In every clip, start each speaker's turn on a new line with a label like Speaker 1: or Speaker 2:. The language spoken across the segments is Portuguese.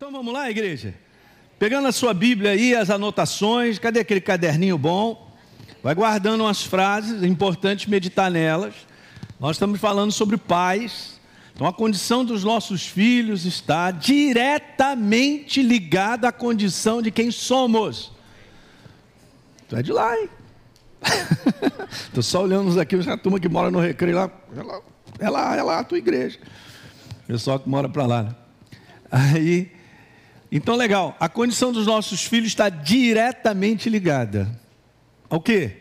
Speaker 1: Então vamos lá, igreja? Pegando a sua Bíblia aí, as anotações, cadê aquele caderninho bom? Vai guardando umas frases, é importante meditar nelas. Nós estamos falando sobre pais. Então a condição dos nossos filhos está diretamente ligada à condição de quem somos. Tu é de lá, hein? Estou só olhando aqui, a turma que mora no recreio lá. É lá, é lá, é lá a tua igreja. Pessoal que mora para lá. Né? Aí então, legal, a condição dos nossos filhos está diretamente ligada ao quê?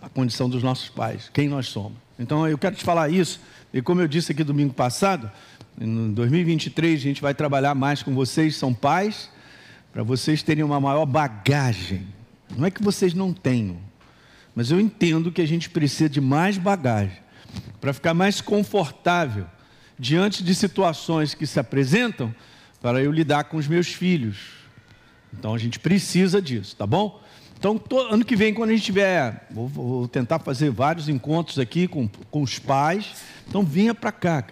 Speaker 1: A condição dos nossos pais, quem nós somos. Então, eu quero te falar isso, e como eu disse aqui domingo passado, em 2023 a gente vai trabalhar mais com vocês, são pais, para vocês terem uma maior bagagem. Não é que vocês não tenham, mas eu entendo que a gente precisa de mais bagagem para ficar mais confortável diante de situações que se apresentam para eu lidar com os meus filhos. Então a gente precisa disso, tá bom? Então, ano que vem, quando a gente tiver, vou, vou, tentar fazer vários encontros aqui com, com os pais. Então, vinha para cá.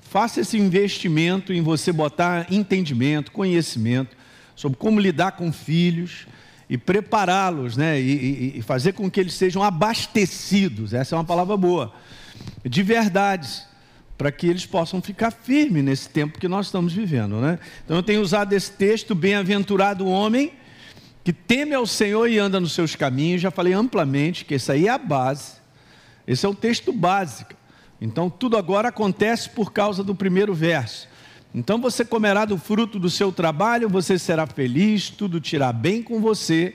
Speaker 1: Faça esse investimento em você botar entendimento, conhecimento sobre como lidar com filhos e prepará-los, né? E, e, e fazer com que eles sejam abastecidos. Essa é uma palavra boa. De verdades para que eles possam ficar firmes nesse tempo que nós estamos vivendo. Né? Então eu tenho usado esse texto, bem-aventurado o homem que teme ao Senhor e anda nos seus caminhos. Já falei amplamente que esse aí é a base. Esse é o texto básico. Então tudo agora acontece por causa do primeiro verso. Então você comerá do fruto do seu trabalho, você será feliz, tudo irá bem com você.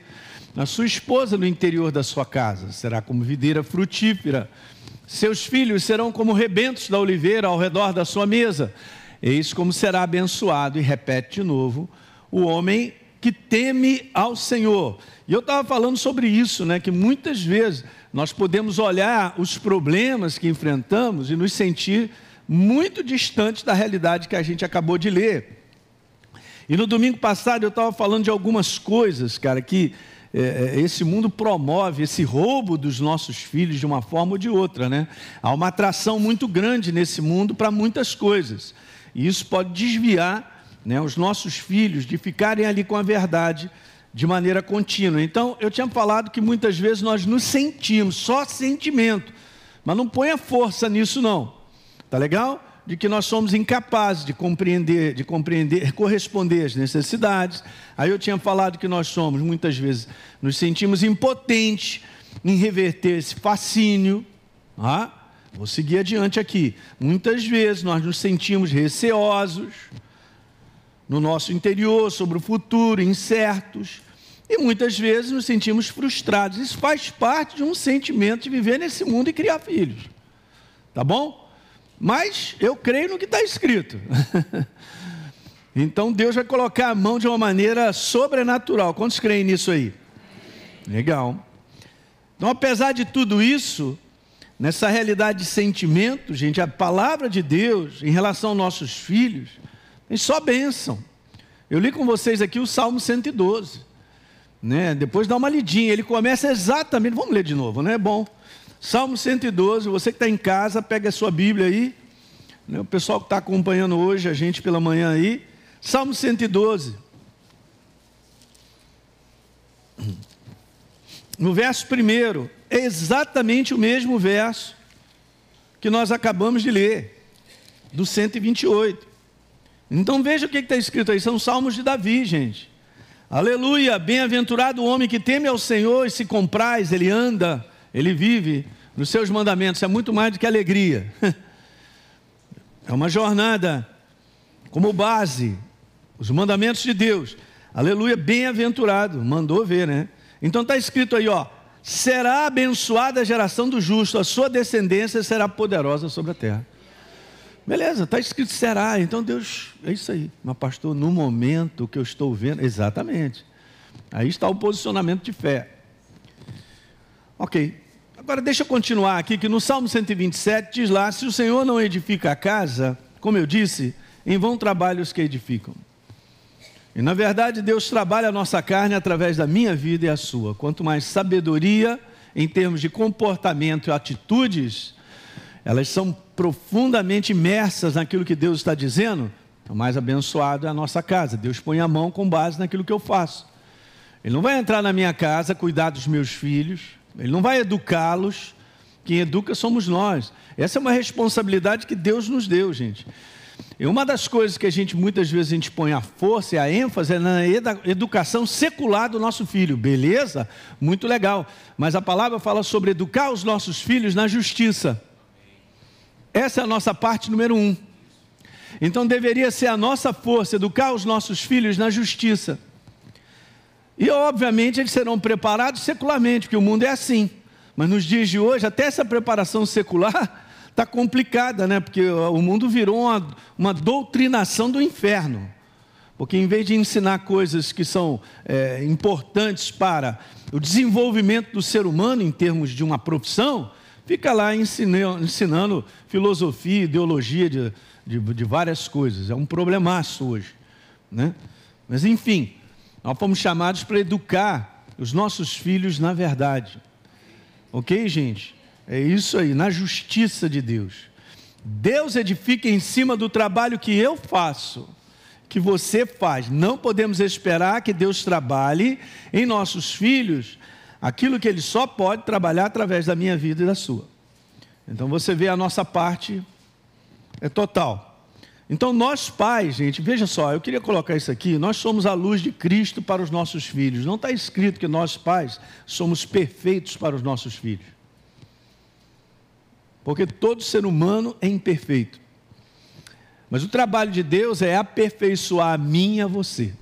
Speaker 1: A sua esposa no interior da sua casa será como videira frutífera seus filhos serão como rebentos da oliveira ao redor da sua mesa. Eis como será abençoado, e repete de novo, o homem que teme ao Senhor. E eu estava falando sobre isso, né? Que muitas vezes nós podemos olhar os problemas que enfrentamos e nos sentir muito distantes da realidade que a gente acabou de ler. E no domingo passado eu estava falando de algumas coisas, cara, que é, é, esse mundo promove esse roubo dos nossos filhos de uma forma ou de outra, né? Há uma atração muito grande nesse mundo para muitas coisas. E isso pode desviar né, os nossos filhos de ficarem ali com a verdade de maneira contínua. Então, eu tinha falado que muitas vezes nós nos sentimos, só sentimento, mas não ponha força nisso não. Tá legal? De que nós somos incapazes de compreender, de compreender, corresponder às necessidades. Aí eu tinha falado que nós somos, muitas vezes, nos sentimos impotentes em reverter esse fascínio. Ah, vou seguir adiante aqui. Muitas vezes nós nos sentimos receosos no nosso interior sobre o futuro, incertos. E muitas vezes nos sentimos frustrados. Isso faz parte de um sentimento de viver nesse mundo e criar filhos. Tá bom? Mas eu creio no que está escrito. então Deus vai colocar a mão de uma maneira sobrenatural. Quantos creem nisso aí? Legal. Então, apesar de tudo isso, nessa realidade de sentimento, gente, a palavra de Deus em relação aos nossos filhos, tem só bênção. Eu li com vocês aqui o Salmo 112. Né? Depois dá uma lidinha, ele começa exatamente, vamos ler de novo, não é bom? Salmo 112, você que está em casa, pega a sua Bíblia aí. Né? O pessoal que está acompanhando hoje, a gente pela manhã aí. Salmo 112. No verso primeiro, é exatamente o mesmo verso que nós acabamos de ler, do 128. Então veja o que está escrito aí, são salmos de Davi, gente. Aleluia, bem-aventurado o homem que teme ao Senhor e se compraz, ele anda ele vive nos seus mandamentos, é muito mais do que alegria. É uma jornada como base, os mandamentos de Deus. Aleluia, bem-aventurado, mandou ver, né? Então está escrito aí, ó: será abençoada a geração do justo, a sua descendência será poderosa sobre a terra. Beleza, está escrito será, então Deus, é isso aí. Mas pastor, no momento que eu estou vendo, exatamente. Aí está o posicionamento de fé. Ok, Agora deixa eu continuar aqui, que no Salmo 127 diz lá: se o Senhor não edifica a casa, como eu disse, em vão trabalham os que edificam. E na verdade, Deus trabalha a nossa carne através da minha vida e a sua. Quanto mais sabedoria em termos de comportamento e atitudes, elas são profundamente imersas naquilo que Deus está dizendo, O mais abençoado é a nossa casa. Deus põe a mão com base naquilo que eu faço. Ele não vai entrar na minha casa, cuidar dos meus filhos, ele não vai educá-los. Quem educa somos nós. Essa é uma responsabilidade que Deus nos deu, gente. E uma das coisas que a gente muitas vezes a gente põe a força e a ênfase é na educação secular do nosso filho. Beleza? Muito legal. Mas a palavra fala sobre educar os nossos filhos na justiça. Essa é a nossa parte número um. Então deveria ser a nossa força educar os nossos filhos na justiça. E obviamente eles serão preparados secularmente, porque o mundo é assim. Mas nos dias de hoje, até essa preparação secular está complicada, né? Porque o mundo virou uma, uma doutrinação do inferno. Porque em vez de ensinar coisas que são é, importantes para o desenvolvimento do ser humano em termos de uma profissão, fica lá ensinando, ensinando filosofia, ideologia de, de, de, várias coisas. É um problemaço hoje. Né? Mas enfim, nós fomos chamados para educar os nossos filhos na verdade. Ok, gente? É isso aí, na justiça de Deus. Deus edifica em cima do trabalho que eu faço, que você faz. Não podemos esperar que Deus trabalhe em nossos filhos aquilo que Ele só pode trabalhar através da minha vida e da sua. Então você vê a nossa parte é total. Então nós pais, gente, veja só, eu queria colocar isso aqui, nós somos a luz de Cristo para os nossos filhos. Não está escrito que nós pais somos perfeitos para os nossos filhos. Porque todo ser humano é imperfeito. Mas o trabalho de Deus é aperfeiçoar a mim e a você.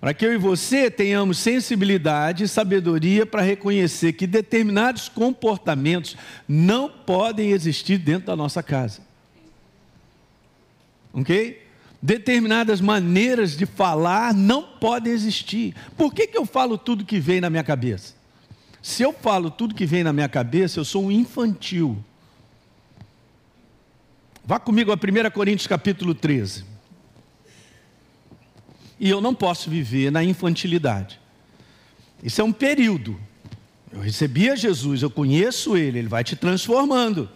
Speaker 1: Para que eu e você tenhamos sensibilidade e sabedoria para reconhecer que determinados comportamentos não podem existir dentro da nossa casa. Ok? Determinadas maneiras de falar não podem existir. Por que, que eu falo tudo que vem na minha cabeça? Se eu falo tudo que vem na minha cabeça, eu sou um infantil. Vá comigo a 1 Coríntios capítulo 13. E eu não posso viver na infantilidade. Isso é um período. Eu recebi a Jesus, eu conheço Ele, Ele vai te transformando.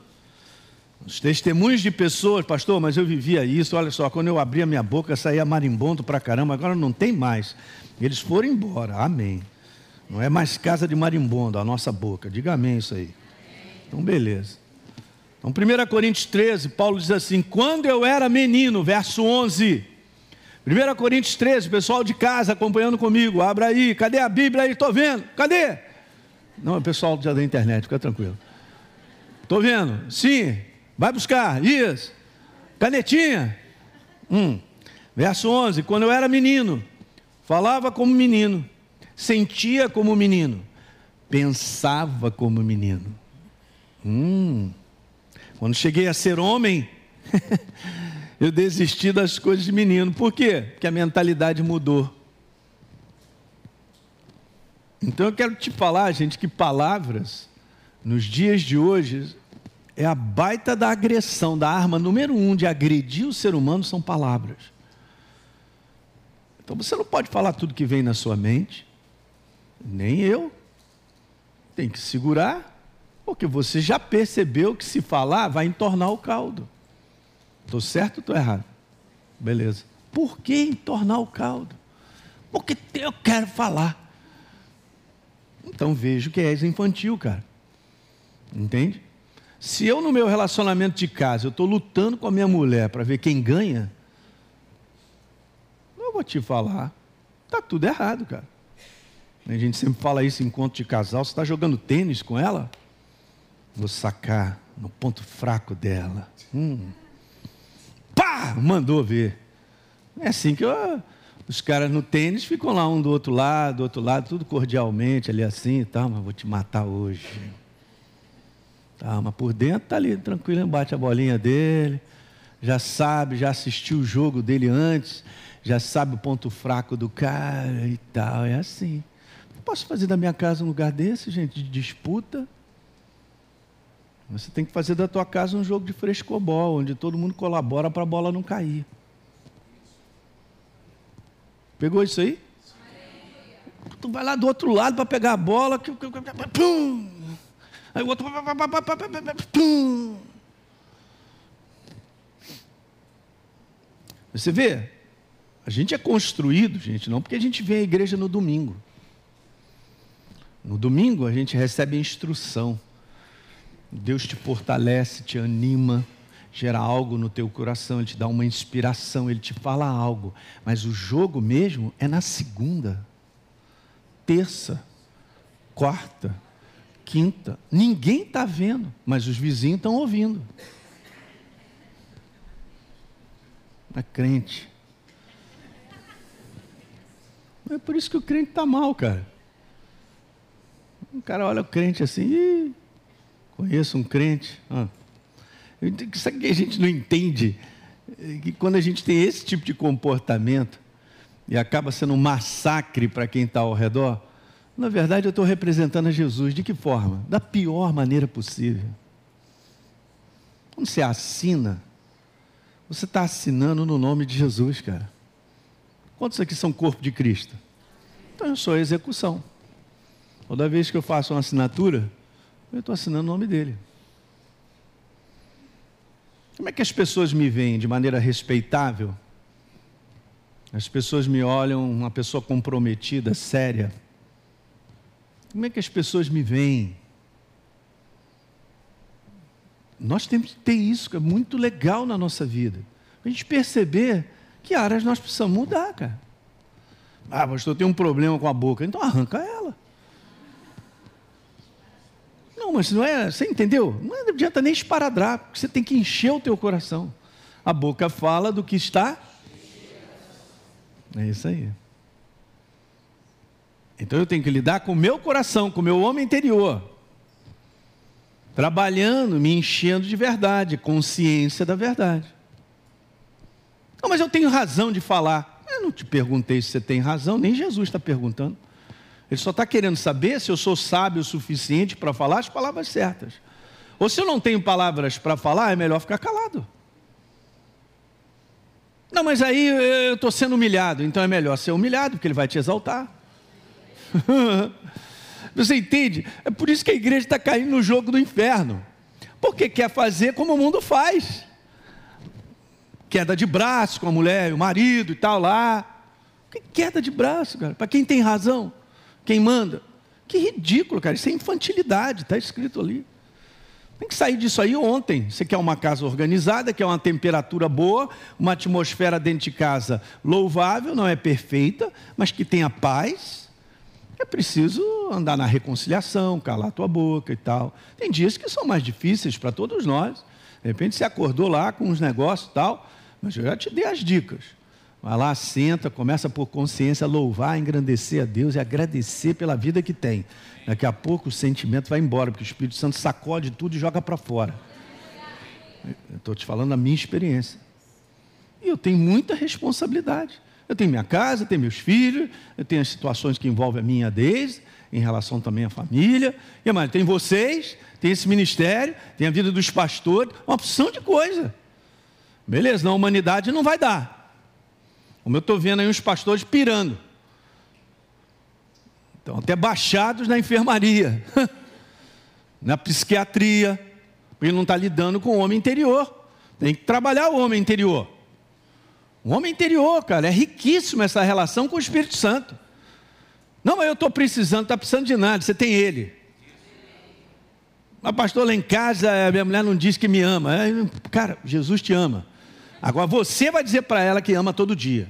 Speaker 1: Os testemunhos de pessoas, pastor, mas eu vivia isso, olha só, quando eu abria minha boca saía marimbondo pra caramba, agora não tem mais. Eles foram embora, amém. Não é mais casa de marimbondo a nossa boca. Diga amém isso aí. Então, beleza. Então, 1 Coríntios 13, Paulo diz assim: Quando eu era menino, verso 11. 1 Coríntios 13, pessoal de casa acompanhando comigo, abra aí, cadê a Bíblia aí? Estou vendo, cadê? Não, é pessoal já da internet, fica tranquilo. Estou vendo, sim, vai buscar, isso, canetinha. Hum. Verso 11: Quando eu era menino, falava como menino sentia como menino, pensava como menino. Hum. Quando cheguei a ser homem, eu desisti das coisas de menino. Por quê? Porque a mentalidade mudou. Então eu quero te falar, gente, que palavras, nos dias de hoje, é a baita da agressão, da arma número um de agredir o ser humano são palavras. Então você não pode falar tudo que vem na sua mente. Nem eu. Tem que segurar, porque você já percebeu que se falar vai entornar o caldo. Estou certo ou estou errado? Beleza. Por que entornar o caldo? Porque eu quero falar. Então vejo que és infantil, cara. Entende? Se eu no meu relacionamento de casa, eu estou lutando com a minha mulher para ver quem ganha, não vou te falar. Está tudo errado, cara. A gente sempre fala isso em encontro de casal. Você está jogando tênis com ela? Vou sacar no ponto fraco dela. Hum. Pá! Mandou ver. É assim que eu, os caras no tênis ficam lá um do outro lado, do outro lado, tudo cordialmente, ali assim e tal, mas vou te matar hoje. Tá, mas por dentro tá ali tranquilo, bate a bolinha dele, já sabe, já assistiu o jogo dele antes, já sabe o ponto fraco do cara e tal, é assim posso fazer da minha casa um lugar desse, gente, de disputa. Você tem que fazer da tua casa um jogo de frescobol, onde todo mundo colabora para a bola não cair. Pegou isso aí? Tu vai lá do outro lado para pegar a bola, pum! Aí o outro, pum! Você vê, a gente é construído, gente, não porque a gente vem à igreja no domingo. No domingo a gente recebe instrução. Deus te fortalece, te anima, gera algo no teu coração, ele te dá uma inspiração, ele te fala algo. Mas o jogo mesmo é na segunda, terça, quarta, quinta. Ninguém está vendo, mas os vizinhos estão ouvindo. É crente. É por isso que o crente está mal, cara. O cara olha o crente assim, conheço um crente. Ah. Sabe que a gente não entende? Que quando a gente tem esse tipo de comportamento e acaba sendo um massacre para quem está ao redor, na verdade eu estou representando a Jesus. De que forma? Da pior maneira possível. Quando você assina, você está assinando no nome de Jesus, cara. Quantos aqui são corpo de Cristo? Então eu sou a execução. Toda vez que eu faço uma assinatura, eu estou assinando o nome dele. Como é que as pessoas me veem de maneira respeitável? As pessoas me olham uma pessoa comprometida, séria. Como é que as pessoas me veem? Nós temos que ter isso, que é muito legal na nossa vida. A gente perceber que áreas nós precisamos mudar, cara. Ah, pastor, tenho um problema com a boca. Então arranca ela. Não, mas não é, você entendeu? Não adianta nem esparadrapo, você tem que encher o teu coração. A boca fala do que está. É isso aí. Então eu tenho que lidar com o meu coração, com o meu homem interior trabalhando, me enchendo de verdade, consciência da verdade. Não, mas eu tenho razão de falar. Eu não te perguntei se você tem razão, nem Jesus está perguntando. Ele só está querendo saber se eu sou sábio o suficiente para falar as palavras certas. Ou se eu não tenho palavras para falar, é melhor ficar calado. Não, mas aí eu estou sendo humilhado, então é melhor ser humilhado, porque ele vai te exaltar. Você entende? É por isso que a igreja está caindo no jogo do inferno. Porque quer fazer como o mundo faz. Queda de braço com a mulher, o marido e tal lá. Que queda de braço, cara? Para quem tem razão? Quem manda? Que ridículo, cara. Isso é infantilidade, está escrito ali. Tem que sair disso aí ontem. Você quer uma casa organizada, quer uma temperatura boa, uma atmosfera dentro de casa louvável, não é perfeita, mas que tenha paz, é preciso andar na reconciliação, calar a tua boca e tal. Tem dias que são mais difíceis para todos nós. De repente você acordou lá com uns negócios e tal, mas eu já te dei as dicas. Vai lá, senta, começa por consciência louvar, engrandecer a Deus e agradecer pela vida que tem. Daqui a pouco o sentimento vai embora, porque o Espírito Santo sacode tudo e joga para fora. Estou te falando a minha experiência. E eu tenho muita responsabilidade. Eu tenho minha casa, tenho meus filhos, eu tenho as situações que envolvem a minha desde, em relação também à família. E mais, tem vocês, tem esse ministério, tem a vida dos pastores, uma opção de coisa. Beleza, na humanidade não vai dar. Como eu estou vendo aí uns pastores pirando. Estão até baixados na enfermaria, na psiquiatria, porque não está lidando com o homem interior. Tem que trabalhar o homem interior. O homem interior, cara, é riquíssimo essa relação com o Espírito Santo. Não, mas eu estou precisando, está precisando de nada, você tem ele. Mas pastor, lá em casa, minha mulher não diz que me ama. Cara, Jesus te ama. Agora você vai dizer para ela que ama todo dia.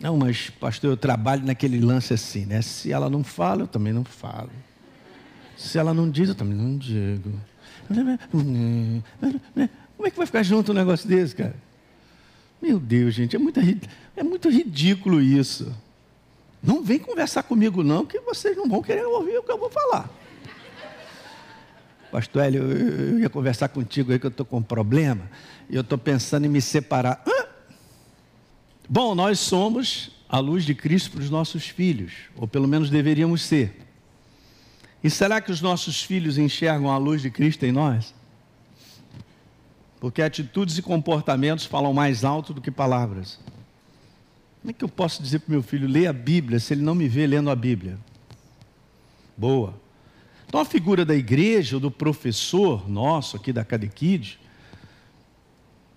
Speaker 1: Não, mas pastor, eu trabalho naquele lance assim, né? Se ela não fala, eu também não falo. Se ela não diz, eu também não digo. Como é que vai ficar junto um negócio desse, cara? Meu Deus, gente, é muito, é muito ridículo isso. Não vem conversar comigo, não, que vocês não vão querer ouvir o que eu vou falar. Pastor Hélio, eu ia conversar contigo aí que eu estou com um problema e eu estou pensando em me separar. Hã? Bom, nós somos a luz de Cristo para os nossos filhos, ou pelo menos deveríamos ser. E será que os nossos filhos enxergam a luz de Cristo em nós? Porque atitudes e comportamentos falam mais alto do que palavras. Como é que eu posso dizer para o meu filho ler a Bíblia se ele não me vê lendo a Bíblia? Boa. Então a figura da igreja, ou do professor nosso aqui da Cadequide,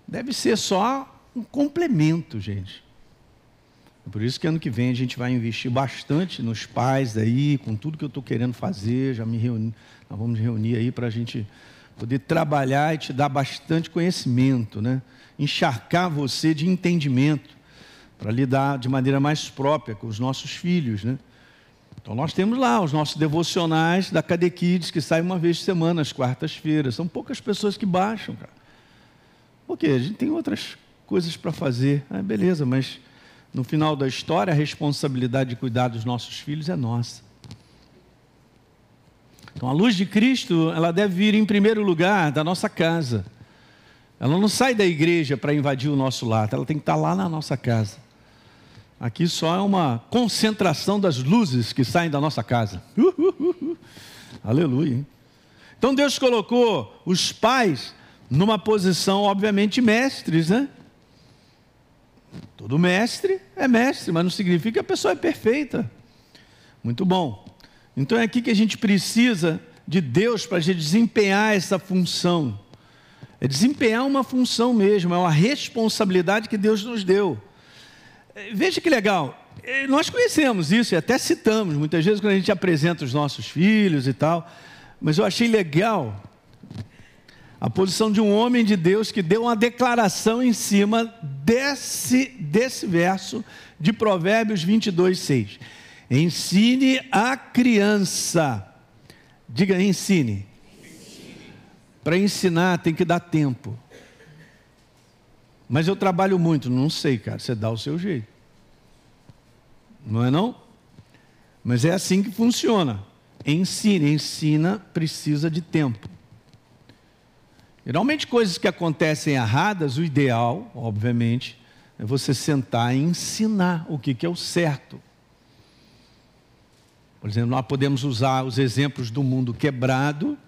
Speaker 1: deve ser só um complemento, gente. Por isso que ano que vem a gente vai investir bastante nos pais aí, com tudo que eu estou querendo fazer, já me reuni, nós vamos reunir aí para a gente poder trabalhar e te dar bastante conhecimento, né? encharcar você de entendimento, para lidar de maneira mais própria com os nossos filhos. Né? Então nós temos lá os nossos devocionais da Cadequides, que saem uma vez por semana, às quartas-feiras. São poucas pessoas que baixam, cara. Porque a gente tem outras coisas para fazer. Ah, beleza, mas no final da história, a responsabilidade de cuidar dos nossos filhos é nossa. Então, a luz de Cristo, ela deve vir em primeiro lugar da nossa casa. Ela não sai da igreja para invadir o nosso lar, ela tem que estar lá na nossa casa. Aqui só é uma concentração das luzes que saem da nossa casa. Aleluia. Então Deus colocou os pais numa posição, obviamente, mestres, né? Todo mestre é mestre, mas não significa que a pessoa é perfeita. Muito bom. Então é aqui que a gente precisa de Deus para a gente desempenhar essa função. É desempenhar uma função mesmo, é uma responsabilidade que Deus nos deu. É, veja que legal, é, nós conhecemos isso e até citamos muitas vezes quando a gente apresenta os nossos filhos e tal, mas eu achei legal a posição de um homem de Deus que deu uma declaração em cima desse, desse verso de Provérbios 22, 6. Ensine a criança. Diga, ensine. Para ensinar tem que dar tempo. Mas eu trabalho muito, não sei, cara. Você dá o seu jeito. Não é não? Mas é assim que funciona. Ensine, ensina precisa de tempo. Geralmente, coisas que acontecem erradas, o ideal, obviamente, é você sentar e ensinar o que, é o certo. Por exemplo, nós podemos usar os exemplos do mundo quebrado,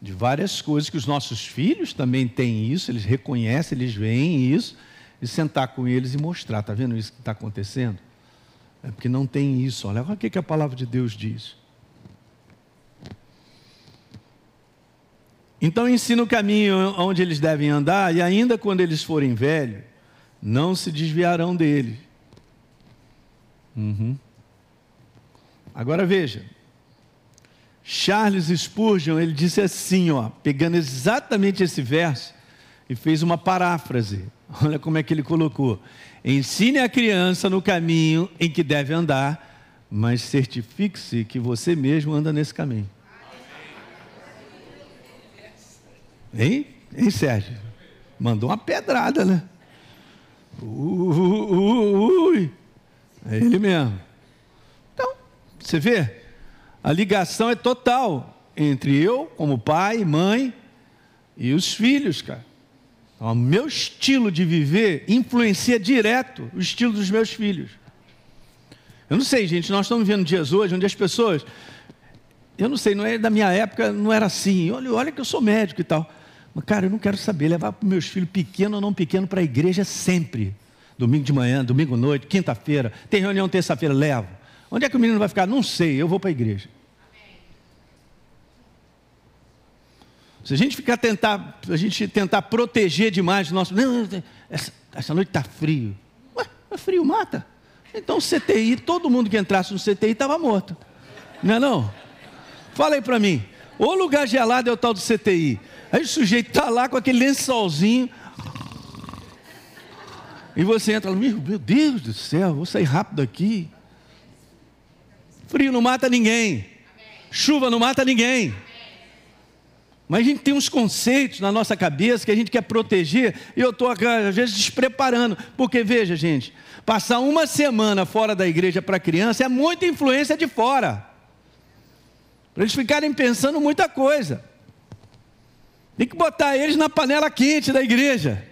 Speaker 1: de várias coisas que os nossos filhos também têm isso, eles reconhecem, eles veem isso, e sentar com eles e mostrar, está vendo isso que está acontecendo? É porque não tem isso, olha, olha o que a palavra de Deus diz. Então ensina o caminho onde eles devem andar, e ainda quando eles forem velhos, não se desviarão dele. Uhum. Agora veja, Charles Spurgeon, ele disse assim, ó, pegando exatamente esse verso, e fez uma paráfrase. Olha como é que ele colocou: Ensine a criança no caminho em que deve andar, mas certifique-se que você mesmo anda nesse caminho. Hein? Hein, Sérgio? Mandou uma pedrada, né? Ui, é ele mesmo. Então, você vê, a ligação é total entre eu, como pai, mãe, e os filhos, cara. Então, o meu estilo de viver influencia direto o estilo dos meus filhos. Eu não sei, gente, nós estamos vivendo dias hoje onde as pessoas. Eu não sei, não é da minha época, não era assim. Olha, olha que eu sou médico e tal. Mas, cara, eu não quero saber, levar meus filhos pequeno ou não pequeno para a igreja sempre. Domingo de manhã, domingo à noite, quinta-feira. Tem reunião terça-feira, levo. Onde é que o menino vai ficar? Não sei, eu vou para a igreja. Se a gente ficar tentar, a gente tentar proteger demais o nosso. Não, essa, essa noite está frio. Ué, é frio, mata. Então CTI, todo mundo que entrasse no CTI estava morto. Não é não? Fala aí para mim. O lugar gelado é o tal do CTI. Aí o sujeito está lá com aquele lençolzinho. E você entra, meu, meu Deus do céu, vou sair rápido aqui. Frio não mata ninguém. Chuva não mata ninguém. Mas a gente tem uns conceitos na nossa cabeça que a gente quer proteger, e eu estou, às vezes, despreparando. Porque, veja, gente, passar uma semana fora da igreja para criança é muita influência de fora. Para eles ficarem pensando muita coisa. Tem que botar eles na panela quente da igreja.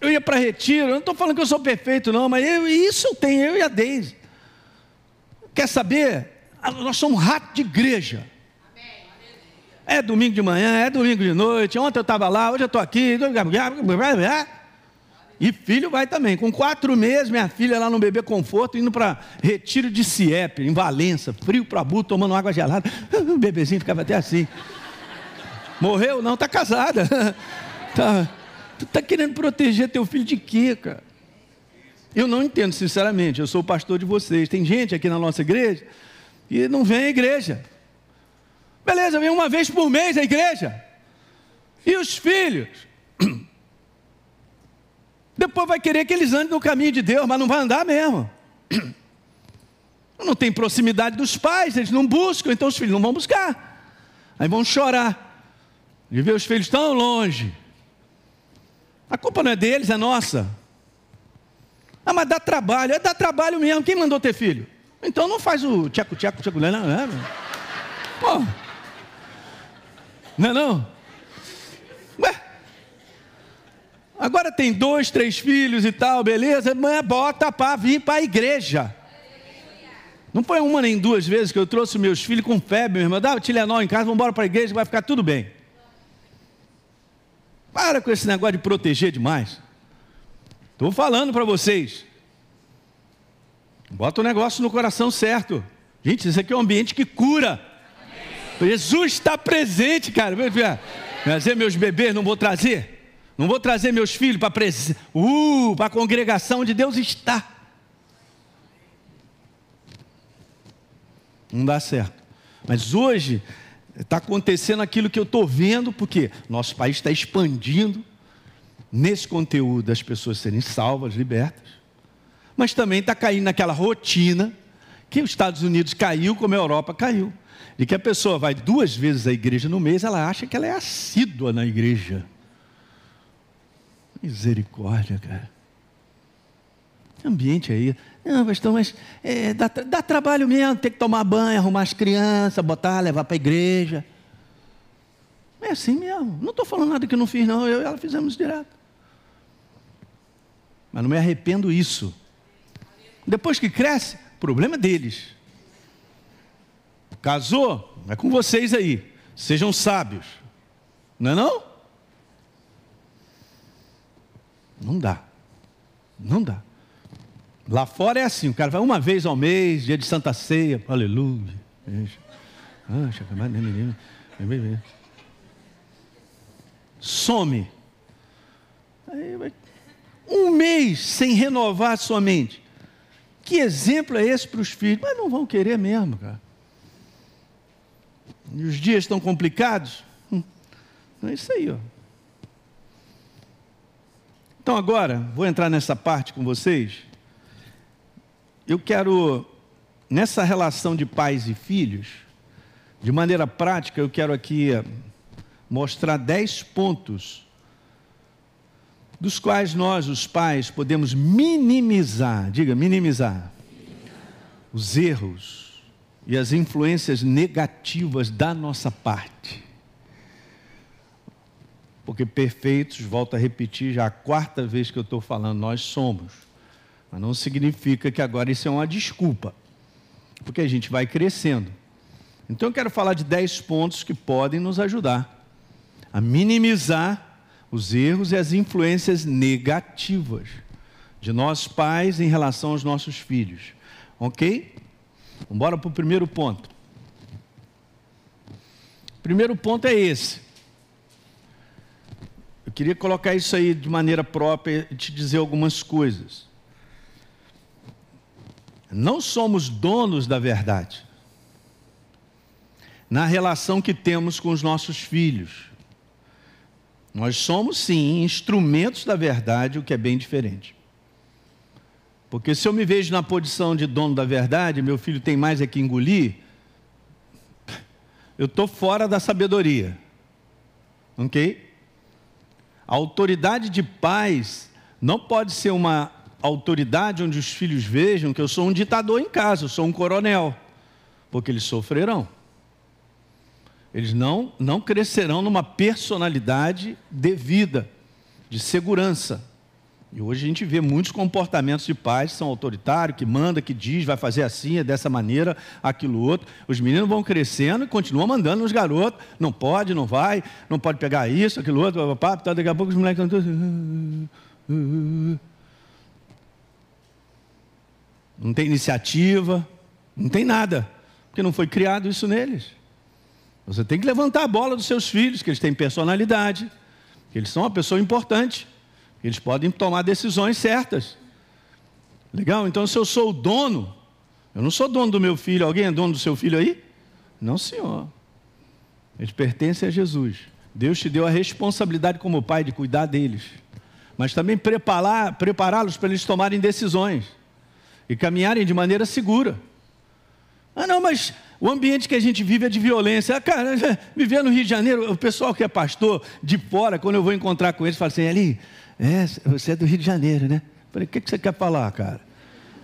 Speaker 1: Eu ia para retiro, eu não estou falando que eu sou perfeito, não, mas eu, isso eu tenho, eu e a Deise. Quer saber? Ah, nós somos rato de igreja. É domingo de manhã, é domingo de noite. Ontem eu estava lá, hoje eu estou aqui. E filho vai também. Com quatro meses, minha filha lá no Bebê Conforto, indo para retiro de Ciep, em Valença, frio para bu, tomando água gelada. O bebezinho ficava até assim. Morreu? Não, está casada. Tá, tu está querendo proteger teu filho de quê, cara? Eu não entendo, sinceramente. Eu sou o pastor de vocês. Tem gente aqui na nossa igreja e não vem à igreja. Beleza, vem uma vez por mês à igreja. E os filhos? Depois vai querer que eles andem no caminho de Deus, mas não vai andar mesmo. Não tem proximidade dos pais, eles não buscam, então os filhos não vão buscar. Aí vão chorar. De ver os filhos tão longe. A culpa não é deles, é nossa. Ah, mas dá trabalho. É dá trabalho mesmo. Quem mandou ter filho? Então não faz o tcheco, tcheco, tcheco, não é? Não, é? Pô. Não é não? Ué? Agora tem dois, três filhos e tal, beleza? Mas bota para vir para a igreja. Não foi uma nem duas vezes que eu trouxe meus filhos com febre, meu irmão. Dá Tilenol em casa, vamos embora para a igreja, vai ficar tudo bem. Para com esse negócio de proteger demais. Estou falando para vocês. Bota o negócio no coração certo. Gente, isso aqui é um ambiente que cura. Jesus está presente, cara. Trazer meus bebês, não vou trazer. Não vou trazer meus filhos para pres... uh, a congregação onde Deus está. Não dá certo. Mas hoje está acontecendo aquilo que eu estou vendo, porque nosso país está expandindo nesse conteúdo das pessoas serem salvas, libertas, mas também está caindo naquela rotina que os Estados Unidos caiu como a Europa caiu. De que a pessoa vai duas vezes à igreja no mês, ela acha que ela é assídua na igreja. Misericórdia, cara. Ambiente aí. Não, pastor, mas é, dá, dá trabalho mesmo, tem que tomar banho, arrumar as crianças, botar, levar para a igreja. É assim mesmo. Não estou falando nada que não fiz, não. Eu e ela fizemos direto. Mas não me arrependo isso. Depois que cresce, problema deles. Casou? É com vocês aí. Sejam sábios. Não é não? Não dá. Não dá. Lá fora é assim, o cara vai uma vez ao mês, dia de Santa Ceia, aleluia. Some. Um mês sem renovar sua mente. Que exemplo é esse para os filhos? Mas não vão querer mesmo, cara. E os dias estão complicados? Hum, é isso aí, ó. Então agora, vou entrar nessa parte com vocês. Eu quero, nessa relação de pais e filhos, de maneira prática, eu quero aqui mostrar dez pontos dos quais nós, os pais, podemos minimizar, diga, minimizar, os erros e as influências negativas da nossa parte. Porque perfeitos, volto a repetir já a quarta vez que eu estou falando, nós somos. Mas não significa que agora isso é uma desculpa. Porque a gente vai crescendo. Então eu quero falar de dez pontos que podem nos ajudar a minimizar os erros e as influências negativas de nós pais em relação aos nossos filhos. Ok? Vamos para o primeiro ponto. Primeiro ponto é esse. Eu queria colocar isso aí de maneira própria e te dizer algumas coisas. Não somos donos da verdade na relação que temos com os nossos filhos. Nós somos, sim, instrumentos da verdade, o que é bem diferente. Porque se eu me vejo na posição de dono da verdade, meu filho tem mais é que engolir, eu estou fora da sabedoria. Ok? A autoridade de pais não pode ser uma autoridade onde os filhos vejam que eu sou um ditador em casa, eu sou um coronel, porque eles sofrerão. Eles não, não crescerão numa personalidade devida, de segurança. E hoje a gente vê muitos comportamentos de pais que são autoritários, que manda, que diz, vai fazer assim, é dessa maneira, aquilo outro. Os meninos vão crescendo e continuam mandando nos garotos. Não pode, não vai, não pode pegar isso, aquilo outro, papá, tá, daqui a pouco os moleques estão todos. uh, não tem iniciativa, não tem nada, porque não foi criado isso neles. Você tem que levantar a bola dos seus filhos, que eles têm personalidade, que eles são uma pessoa importante, eles podem tomar decisões certas. Legal? Então, se eu sou o dono, eu não sou dono do meu filho, alguém é dono do seu filho aí? Não, senhor. Eles pertencem a Jesus. Deus te deu a responsabilidade como pai de cuidar deles, mas também prepará-los para eles tomarem decisões e caminharem de maneira segura. Ah, não, mas o ambiente que a gente vive é de violência. Ah, cara, viver no Rio de Janeiro, o pessoal que é pastor de fora, quando eu vou encontrar com eles, fala assim: ali, é, você é do Rio de Janeiro, né? Falei: o que, que você quer falar, cara?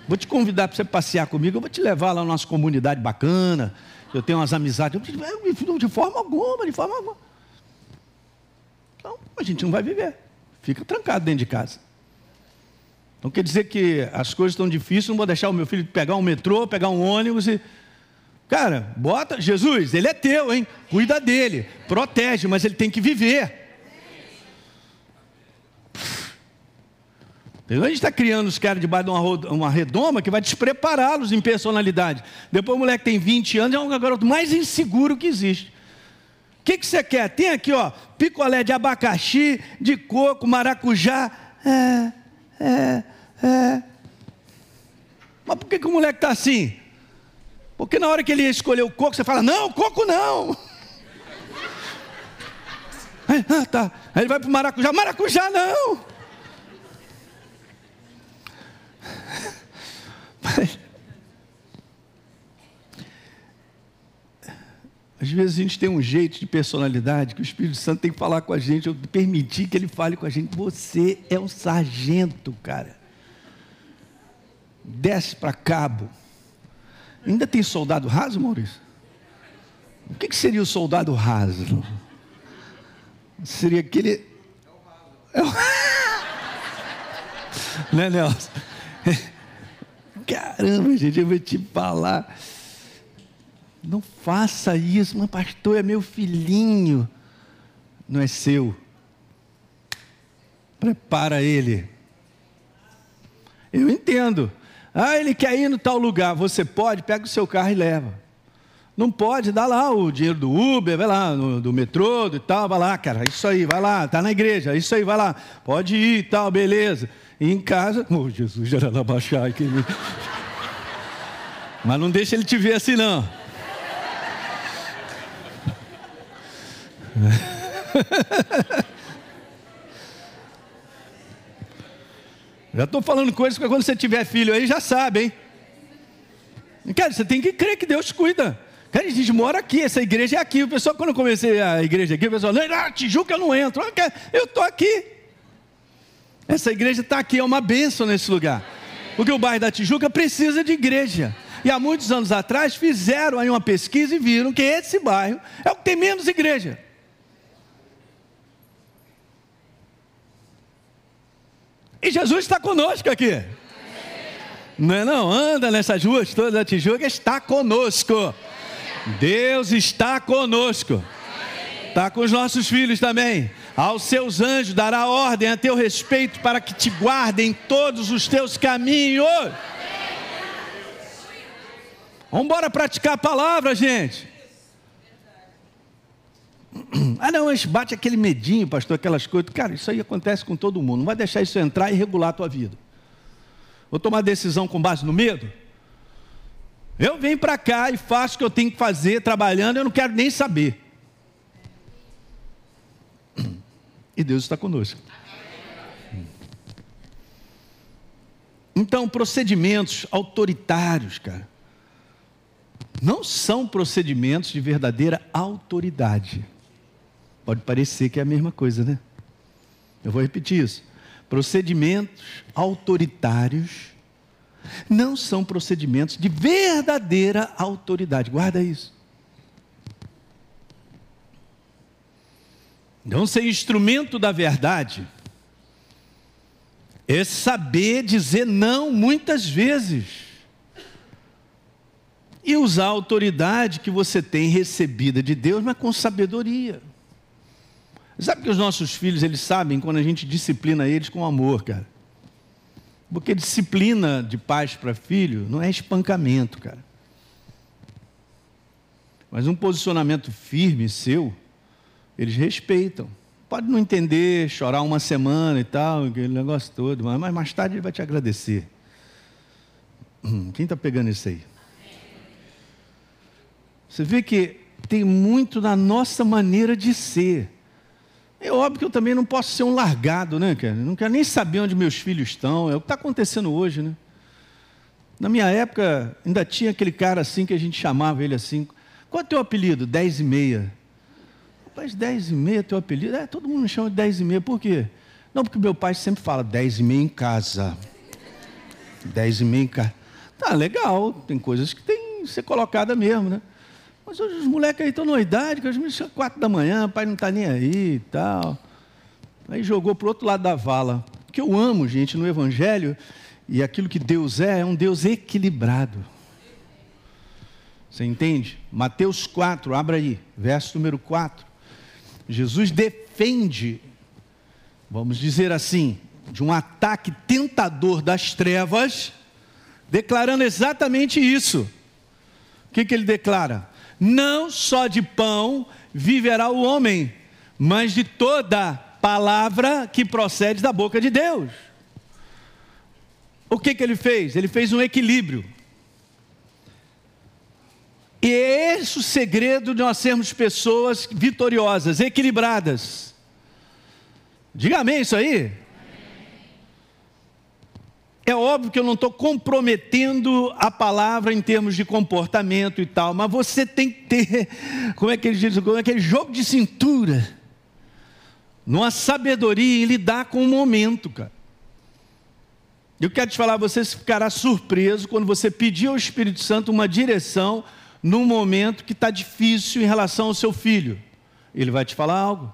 Speaker 1: Vou te convidar para você passear comigo, eu vou te levar lá na nossa comunidade bacana. Eu tenho umas amizades. De forma alguma, de forma alguma. Então, a gente não vai viver. Fica trancado dentro de casa. Então quer dizer que as coisas estão difíceis, não vou deixar o meu filho pegar um metrô, pegar um ônibus e. Cara, bota. Jesus, ele é teu, hein? Cuida dele, protege, mas ele tem que viver. A gente está criando os caras debaixo de uma, uma redoma que vai desprepará-los em personalidade. Depois o moleque tem 20 anos, é um garoto mais inseguro que existe. O que, que você quer? Tem aqui, ó, picolé de abacaxi, de coco, maracujá. É, é, é. Mas por que, que o moleque está assim? Porque na hora que ele escolher o coco, você fala, não, coco não. Ah, tá. Aí ele vai para o maracujá, maracujá não. às vezes a gente tem um jeito de personalidade que o Espírito Santo tem que falar com a gente, eu permitir que ele fale com a gente. Você é um sargento, cara. Desce para cabo. Ainda tem soldado raso, Maurício? O que, que seria o soldado raso? Seria aquele. É o... né, Nelson? Caramba, gente, eu vou te falar. Não faça isso, mas pastor, é meu filhinho. Não é seu. Prepara ele. Eu entendo. Ah, ele quer ir no tal lugar. Você pode, pega o seu carro e leva. Não pode, dá lá o dinheiro do Uber, vai lá, no, do metrô e tal, vai lá, cara, isso aí, vai lá, tá na igreja, isso aí, vai lá, pode ir e tal, beleza. E em casa, oh Jesus, já era baixar. Mas não deixa ele te ver assim não. Já estou falando coisas que quando você tiver filho aí já sabe, hein? Cara, você tem que crer que Deus cuida. Cara, a gente mora aqui, essa igreja é aqui. O pessoal, quando eu comecei a igreja aqui, o pessoal, não, ah, Tijuca eu não entro. Eu estou aqui. Essa igreja está aqui, é uma bênção nesse lugar. Porque o bairro da Tijuca precisa de igreja. E há muitos anos atrás fizeram aí uma pesquisa e viram que esse bairro é o que tem menos igreja. E Jesus está conosco aqui. Não é não? Anda nessas ruas todas da Tijuca, está conosco. Deus está conosco. Está com os nossos filhos também. Aos seus anjos dará ordem a teu respeito para que te guardem todos os teus caminhos. Vamos embora praticar a palavra, gente. Ah, não, mas bate aquele medinho, pastor, aquelas coisas. Cara, isso aí acontece com todo mundo. Não vai deixar isso entrar e regular a tua vida. Vou tomar decisão com base no medo? Eu venho para cá e faço o que eu tenho que fazer, trabalhando, eu não quero nem saber. E Deus está conosco. Então, procedimentos autoritários, cara, não são procedimentos de verdadeira autoridade. Pode parecer que é a mesma coisa, né? Eu vou repetir isso. Procedimentos autoritários não são procedimentos de verdadeira autoridade. Guarda isso. Não ser instrumento da verdade é saber dizer não muitas vezes e usar a autoridade que você tem recebida de Deus, mas com sabedoria. Sabe que os nossos filhos, eles sabem quando a gente disciplina eles com amor, cara. Porque disciplina de pais para filho não é espancamento, cara. Mas um posicionamento firme seu, eles respeitam. Pode não entender, chorar uma semana e tal, aquele negócio todo, mas mais tarde ele vai te agradecer. Hum, quem está pegando isso aí? Você vê que tem muito na nossa maneira de ser. É óbvio que eu também não posso ser um largado, né, cara? Não quero nem saber onde meus filhos estão. É o que está acontecendo hoje, né? Na minha época, ainda tinha aquele cara assim que a gente chamava ele assim. Qual é o teu apelido? Dez e meia. Rapaz, dez e meia teu apelido? É, todo mundo me chama de dez e meia. Por quê? Não, porque meu pai sempre fala dez e meia em casa. Dez e meia em casa. Tá, legal. Tem coisas que tem que ser colocada mesmo, né? Mas hoje os moleques aí estão numa idade que às são quatro da manhã, o pai não está nem aí e tal. Aí jogou para o outro lado da vala. Que eu amo, gente, no Evangelho, e aquilo que Deus é, é um Deus equilibrado. Você entende? Mateus 4, abra aí, verso número 4. Jesus defende, vamos dizer assim, de um ataque tentador das trevas, declarando exatamente isso. O que, que ele declara? Não só de pão viverá o homem, mas de toda palavra que procede da boca de Deus. O que, que ele fez? Ele fez um equilíbrio. E é esse o segredo de nós sermos pessoas vitoriosas, equilibradas. Diga amém isso aí. É óbvio que eu não estou comprometendo a palavra em termos de comportamento e tal, mas você tem que ter, como é que ele diz, como é aquele jogo de cintura, numa sabedoria em lidar com o momento, cara. Eu quero te falar, você ficará surpreso quando você pedir ao Espírito Santo uma direção num momento que está difícil em relação ao seu filho. Ele vai te falar algo.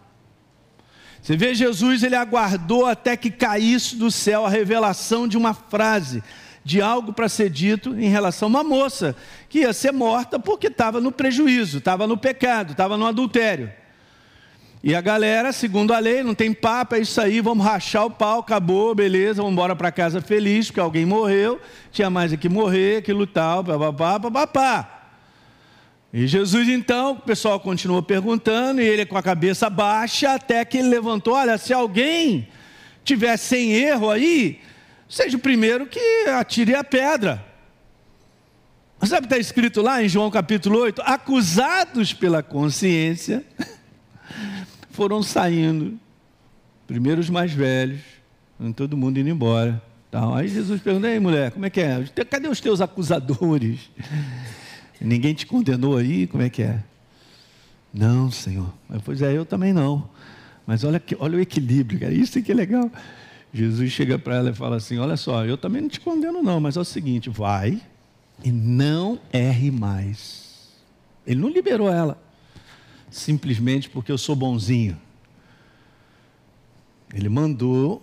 Speaker 1: Você vê Jesus, ele aguardou até que caísse do céu a revelação de uma frase, de algo para ser dito em relação a uma moça que ia ser morta porque estava no prejuízo, estava no pecado, estava no adultério. E a galera, segundo a lei, não tem papo, é isso aí, vamos rachar o pau, acabou, beleza, vamos embora para casa feliz, porque alguém morreu, tinha mais aqui morrer, aquilo tal, papapá, papapá. E Jesus então, o pessoal continuou perguntando, e ele com a cabeça baixa, até que ele levantou: olha, se alguém tiver sem erro aí, seja o primeiro que atire a pedra. Sabe o que está escrito lá em João capítulo 8? Acusados pela consciência, foram saindo, primeiro os mais velhos, todo mundo indo embora. Aí Jesus perguntou: Ei, mulher, como é que é? Cadê os teus acusadores? Ninguém te condenou aí? Como é que é? Não, Senhor. Pois é, eu também não. Mas olha, olha o equilíbrio, cara. Isso que é legal. Jesus chega para ela e fala assim: Olha só, eu também não te condeno, não, mas é o seguinte: vai e não erre mais. Ele não liberou ela, simplesmente porque eu sou bonzinho. Ele mandou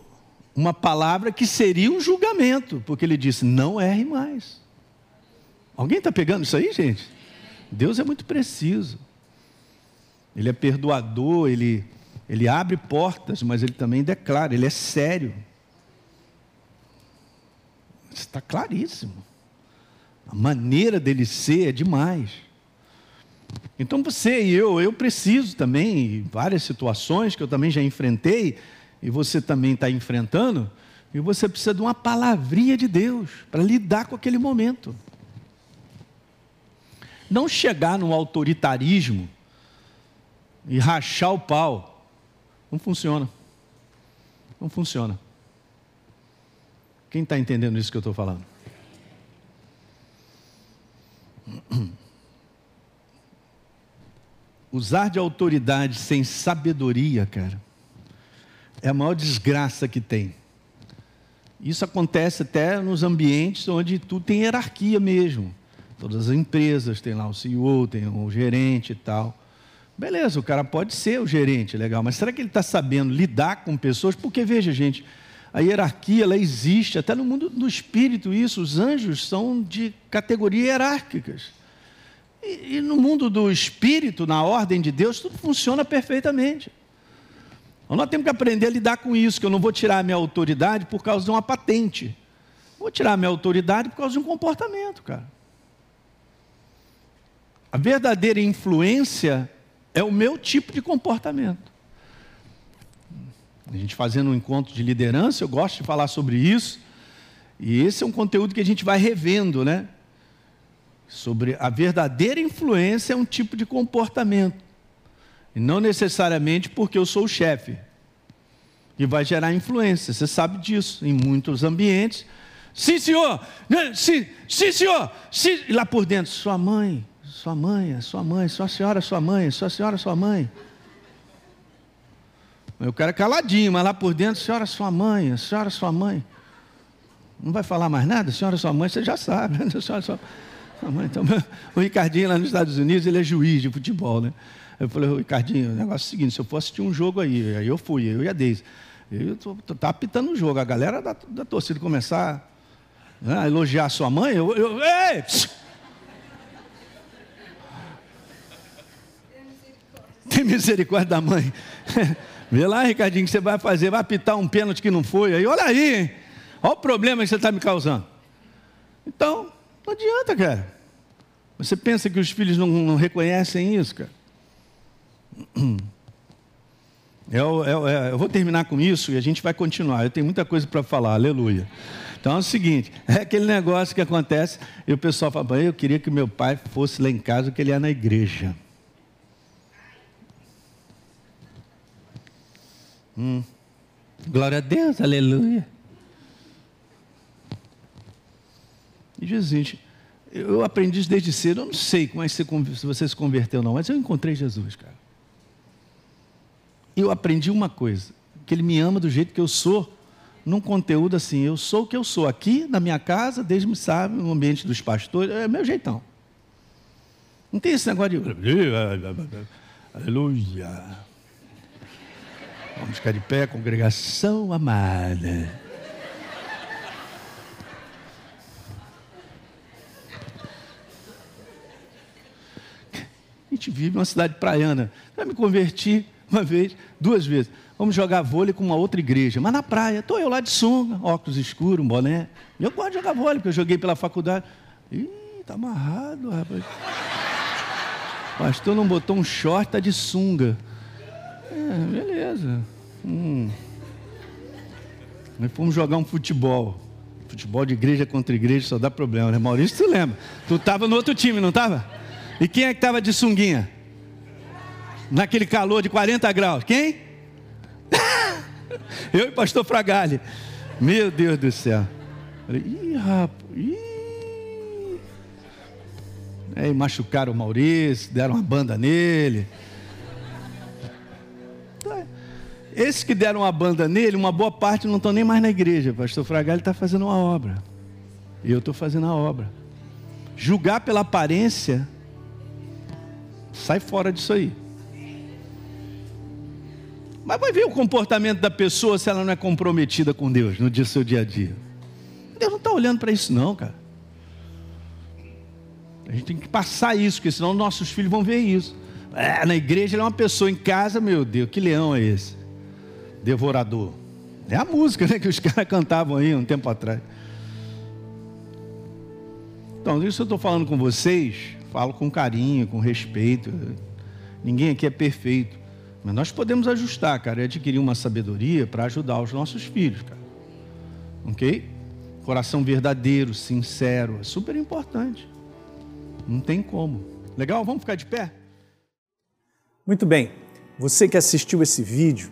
Speaker 1: uma palavra que seria um julgamento, porque ele disse: Não erre mais. Alguém está pegando isso aí, gente? Deus é muito preciso. Ele é perdoador, ele, ele abre portas, mas ele também declara, ele é sério. Está claríssimo. A maneira dele ser é demais. Então você e eu, eu preciso também, várias situações que eu também já enfrentei, e você também está enfrentando, e você precisa de uma palavrinha de Deus para lidar com aquele momento. Não chegar no autoritarismo e rachar o pau. Não funciona. Não funciona. Quem está entendendo isso que eu estou falando? Usar de autoridade sem sabedoria, cara, é a maior desgraça que tem. Isso acontece até nos ambientes onde tudo tem hierarquia mesmo. Todas as empresas têm lá o CEO, tem o gerente e tal. Beleza, o cara pode ser o gerente, legal, mas será que ele está sabendo lidar com pessoas? Porque, veja, gente, a hierarquia ela existe, até no mundo do espírito, isso, os anjos são de categoria hierárquicas. E, e no mundo do espírito, na ordem de Deus, tudo funciona perfeitamente. Então, nós temos que aprender a lidar com isso, que eu não vou tirar a minha autoridade por causa de uma patente. Vou tirar a minha autoridade por causa de um comportamento, cara. A verdadeira influência é o meu tipo de comportamento. A gente fazendo um encontro de liderança, eu gosto de falar sobre isso. E esse é um conteúdo que a gente vai revendo, né? Sobre a verdadeira influência é um tipo de comportamento. E não necessariamente porque eu sou o chefe. E vai gerar influência. Você sabe disso. Em muitos ambientes. Sim, senhor! Sim, sim senhor! Sim. E lá por dentro, sua mãe, sua mãe, sua mãe, sua senhora, sua mãe, sua senhora, sua mãe. Eu quero caladinho, mas lá por dentro, senhora, sua mãe, senhora, sua mãe. Não vai falar mais nada? Senhora, sua mãe, você já sabe. Né? Senhora, sua, sua mãe. Então, o Ricardinho lá nos Estados Unidos, ele é juiz de futebol, né? Eu falei, Ricardinho, o negócio é o seguinte, se eu for assistir um jogo aí, aí eu fui, eu e a Deise. Eu tô, tá apitando o jogo, a galera da, da torcida começar né, a elogiar a sua mãe, eu. eu ei! Tem misericórdia da mãe. Vê lá, Ricardinho, que você vai fazer, vai apitar um pênalti que não foi. Aí, olha aí, hein? Olha o problema que você está me causando. Então, não adianta, cara. Você pensa que os filhos não, não reconhecem isso, cara? Eu, eu, eu, vou terminar com isso e a gente vai continuar. Eu tenho muita coisa para falar, aleluia. Então é o seguinte: é aquele negócio que acontece e o pessoal fala, eu queria que meu pai fosse lá em casa, que ele é na igreja. Hum. Glória a Deus, aleluia. E Jesus, eu aprendi isso desde cedo, eu não sei como é que você, se você se converteu não, mas eu encontrei Jesus, cara. Eu aprendi uma coisa, que ele me ama do jeito que eu sou, num conteúdo assim, eu sou o que eu sou, aqui na minha casa, desde me sabe, no ambiente dos pastores, é meu jeitão. Não tem esse negócio de aleluia. Vamos ficar de pé, congregação amada. A gente vive uma cidade praiana. Eu me converti uma vez, duas vezes. Vamos jogar vôlei com uma outra igreja, mas na praia. Estou eu lá de sunga, óculos escuros, um boné. Eu gosto de jogar vôlei, porque eu joguei pela faculdade. Ih, tá amarrado, rapaz. O pastor não botou um short, tá de sunga. É, beleza. Hum. Nós fomos jogar um futebol. Futebol de igreja contra igreja só dá problema, né? Maurício, tu lembra? Tu estava no outro time, não estava? E quem é que estava de sunguinha? Naquele calor de 40 graus. Quem? Eu e pastor Fragali. Meu Deus do céu. Falei, ih, rapaz. Ih. Aí machucaram o Maurício, deram uma banda nele. Esses que deram uma banda nele, uma boa parte não estão nem mais na igreja. Pastor Fragalho está fazendo uma obra. E eu estou fazendo a obra. Julgar pela aparência, sai fora disso aí. Mas vai ver o comportamento da pessoa se ela não é comprometida com Deus no dia, seu dia a dia. Deus não está olhando para isso, não, cara. A gente tem que passar isso, porque senão nossos filhos vão ver isso. É, na igreja ele é uma pessoa, em casa, meu Deus, que leão é esse? Devorador. É a música né, que os caras cantavam aí um tempo atrás. Então, isso eu estou falando com vocês, falo com carinho, com respeito. Ninguém aqui é perfeito. Mas nós podemos ajustar, cara, e adquirir uma sabedoria para ajudar os nossos filhos, cara. Ok? Coração verdadeiro, sincero, é super importante. Não tem como. Legal? Vamos ficar de pé?
Speaker 2: Muito bem. Você que assistiu esse vídeo